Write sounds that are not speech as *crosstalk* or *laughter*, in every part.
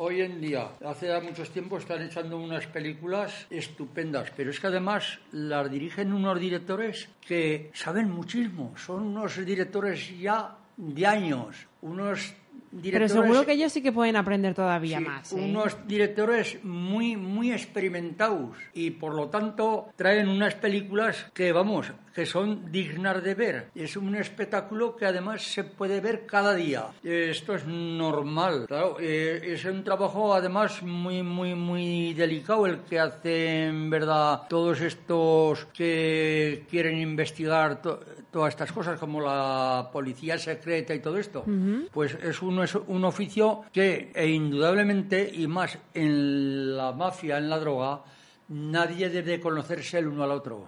hoy en día, hace ya muchos tiempos están echando unas películas estupendas, pero es que además las dirigen unos directores que saben muchísimo, son unos directores ya de años, unos pero seguro que ellos sí que pueden aprender todavía más. ¿eh? Unos directores muy, muy experimentados y por lo tanto traen unas películas que, vamos, que son dignas de ver. Es un espectáculo que además se puede ver cada día. Esto es normal. Claro, eh, es un trabajo además muy, muy, muy delicado el que hacen, verdad, todos estos que quieren investigar todas estas cosas como la policía secreta y todo esto. Pues es un es un oficio que, e indudablemente, y más en la mafia, en la droga, nadie debe conocerse el uno al otro.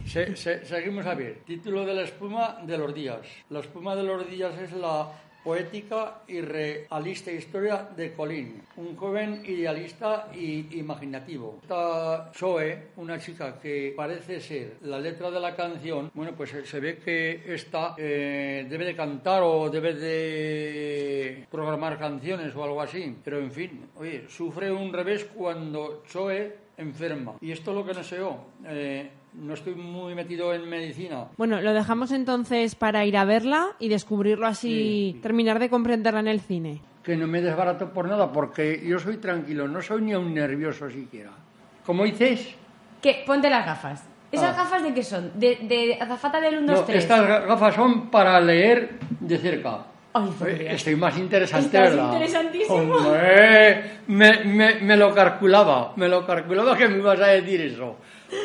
seguimos a ver. Título de la espuma de los días. La espuma de los días es la poética y realista historia de Colin, un joven idealista y imaginativo. Esta Zoe, una chica que parece ser la letra de la canción, bueno, pues se ve que esta eh, debe de cantar o debe de programar canciones o algo así, pero en fin, oye, sufre un revés cuando Zoe enferma. Y esto es lo que no yo. Eh, no estoy muy metido en medicina. Bueno, lo dejamos entonces para ir a verla y descubrirlo así, terminar de comprenderla en el cine. Que no me desbarato por nada, porque yo soy tranquilo, no soy ni un nervioso siquiera. ¿Cómo dices? Que ponte las gafas. ¿Esas ah. gafas de qué son? ¿De, de azafata del 1, 2, 3? Estas gafas son para leer de cerca. Ay, Estoy más interesante, Estás interesantísimo. me, me, me, lo calculaba, me lo calculaba que me ibas a decir eso.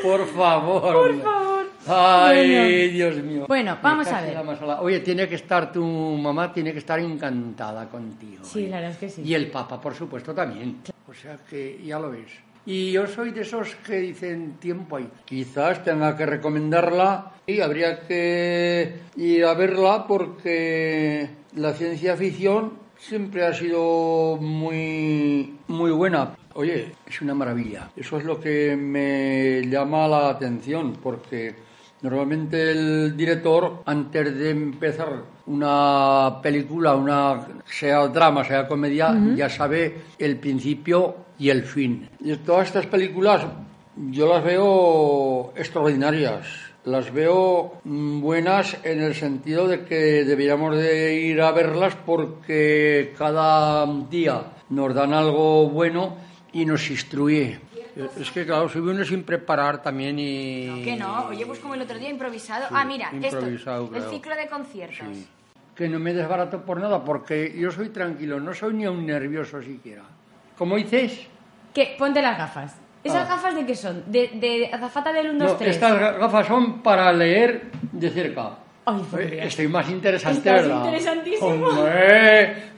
Por favor. Por favor. Ay, Dios mío. Bueno, vamos a ver. Oye, tiene que estar tu mamá, tiene que estar encantada contigo. Sí, la verdad es que sí. Y el Papa, por supuesto, también. O sea que ya lo ves. Y yo soy de esos que dicen tiempo ahí. Quizás tenga que recomendarla y habría que ir a verla porque la ciencia ficción siempre ha sido muy, muy buena. Oye, es una maravilla. Eso es lo que me llama la atención, porque normalmente el director, antes de empezar una película, una sea drama, sea comedia, ya sabe el principio y el fin. Y todas estas películas yo las veo extraordinarias. Las veo buenas en el sentido de que deberíamos de ir a verlas porque cada día nos dan algo bueno y nos instruye. Es que, claro, soy uno sin preparar también y... No, que no. Oye, pues como el otro día improvisado. ah, mira, esto, el ciclo de conciertos. Que no me desbarato por nada, porque yo soy tranquilo, no soy ni un nervioso siquiera. ¿Cómo dices? Que ponte las gafas. ¿Esas ah. gafas de qué son? ¿De, de azafata del 1, 2, 3? Estas gafas son para leer de cerca. Ay, Estoy más interesante, Estás ¿verdad? interesantísimo.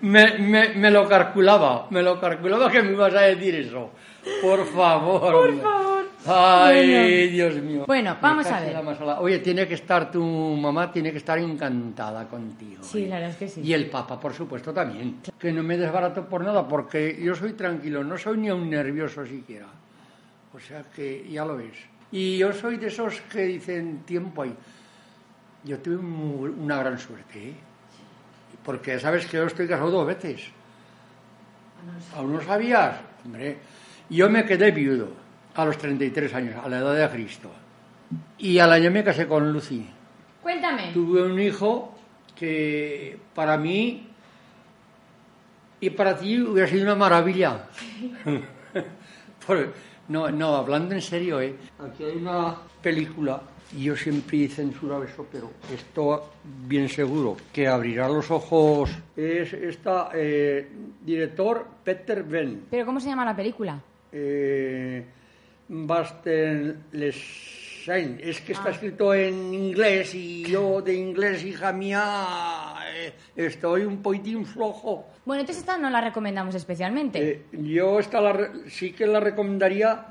me, me, me, lo calculaba, me lo calculaba que me ibas a decir eso. Por favor. Por favor. Ay, Dios mío. Bueno, vamos a ver. Oye, tiene que estar tu mamá, tiene que estar encantada contigo. Sí, ¿eh? la verdad es que sí. Y el Papa, por supuesto, también. Que no me desbarato por nada, porque yo soy tranquilo, no soy ni un nervioso siquiera. O sea que ya lo ves. Y yo soy de esos que dicen tiempo ahí. Yo tuve una gran suerte, ¿eh? Porque sabes que yo estoy casado dos veces. ¿Aún no sabías? Hombre, yo me quedé viudo a los 33 años, a la edad de Cristo. Y al año me casé con Lucy. Cuéntame. Tuve un hijo que para mí y para ti hubiera sido una maravilla. *laughs* no, no, hablando en serio, ¿eh? Aquí hay una película yo siempre he censurado eso, pero esto bien seguro, que abrirá los ojos. Es esta eh, director Peter Ben. ¿Pero cómo se llama la película? Eh, Basten Es que está ah. escrito en inglés y yo de inglés, hija mía, eh, estoy un poquitín flojo. Bueno, entonces esta no la recomendamos especialmente. Eh, yo esta sí que la recomendaría,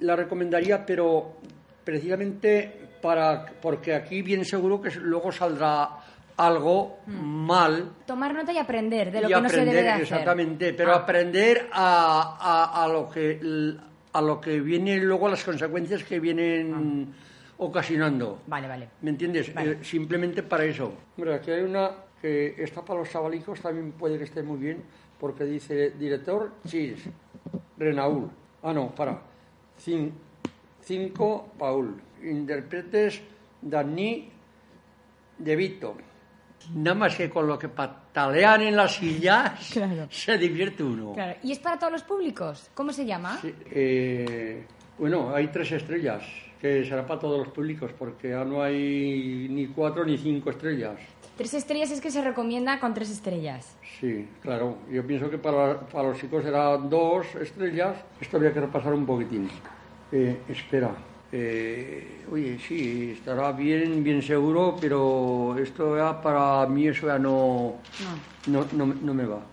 la recomendaría, pero precisamente para porque aquí bien seguro que luego saldrá algo mm. mal. Tomar nota y aprender de lo que no se debe de hacer. Exactamente, pero ah. aprender a, a, lo que a lo que viene luego las consecuencias que vienen ah. ocasionando. Vale, vale. ¿Me entiendes? Eh, simplemente para eso. Mira, aquí hay una que está para los chavalicos, también puede que esté muy bien, porque dice director Chis, Renaul. Ah, no, para. Cin- cinco, Paul. Intérpretes, Dani De Vito. Nada más que con lo que patalean en las sillas *laughs* Claro. se divierte uno. Claro. ¿Y es para todos los públicos? ¿Cómo se llama? Sí, eh, bueno, hay tres estrellas, que será para todos los públicos, porque ya no hay ni cuatro ni cinco estrellas. Tres estrellas es que se recomienda con tres estrellas. Sí, claro. Yo pienso que para, para los chicos será dos estrellas. Esto había que repasar un poquitín. Eh, espera. Eh, oye, sí, estará bien, bien seguro, pero esto ya para mí eso ya no, no, no, no me va.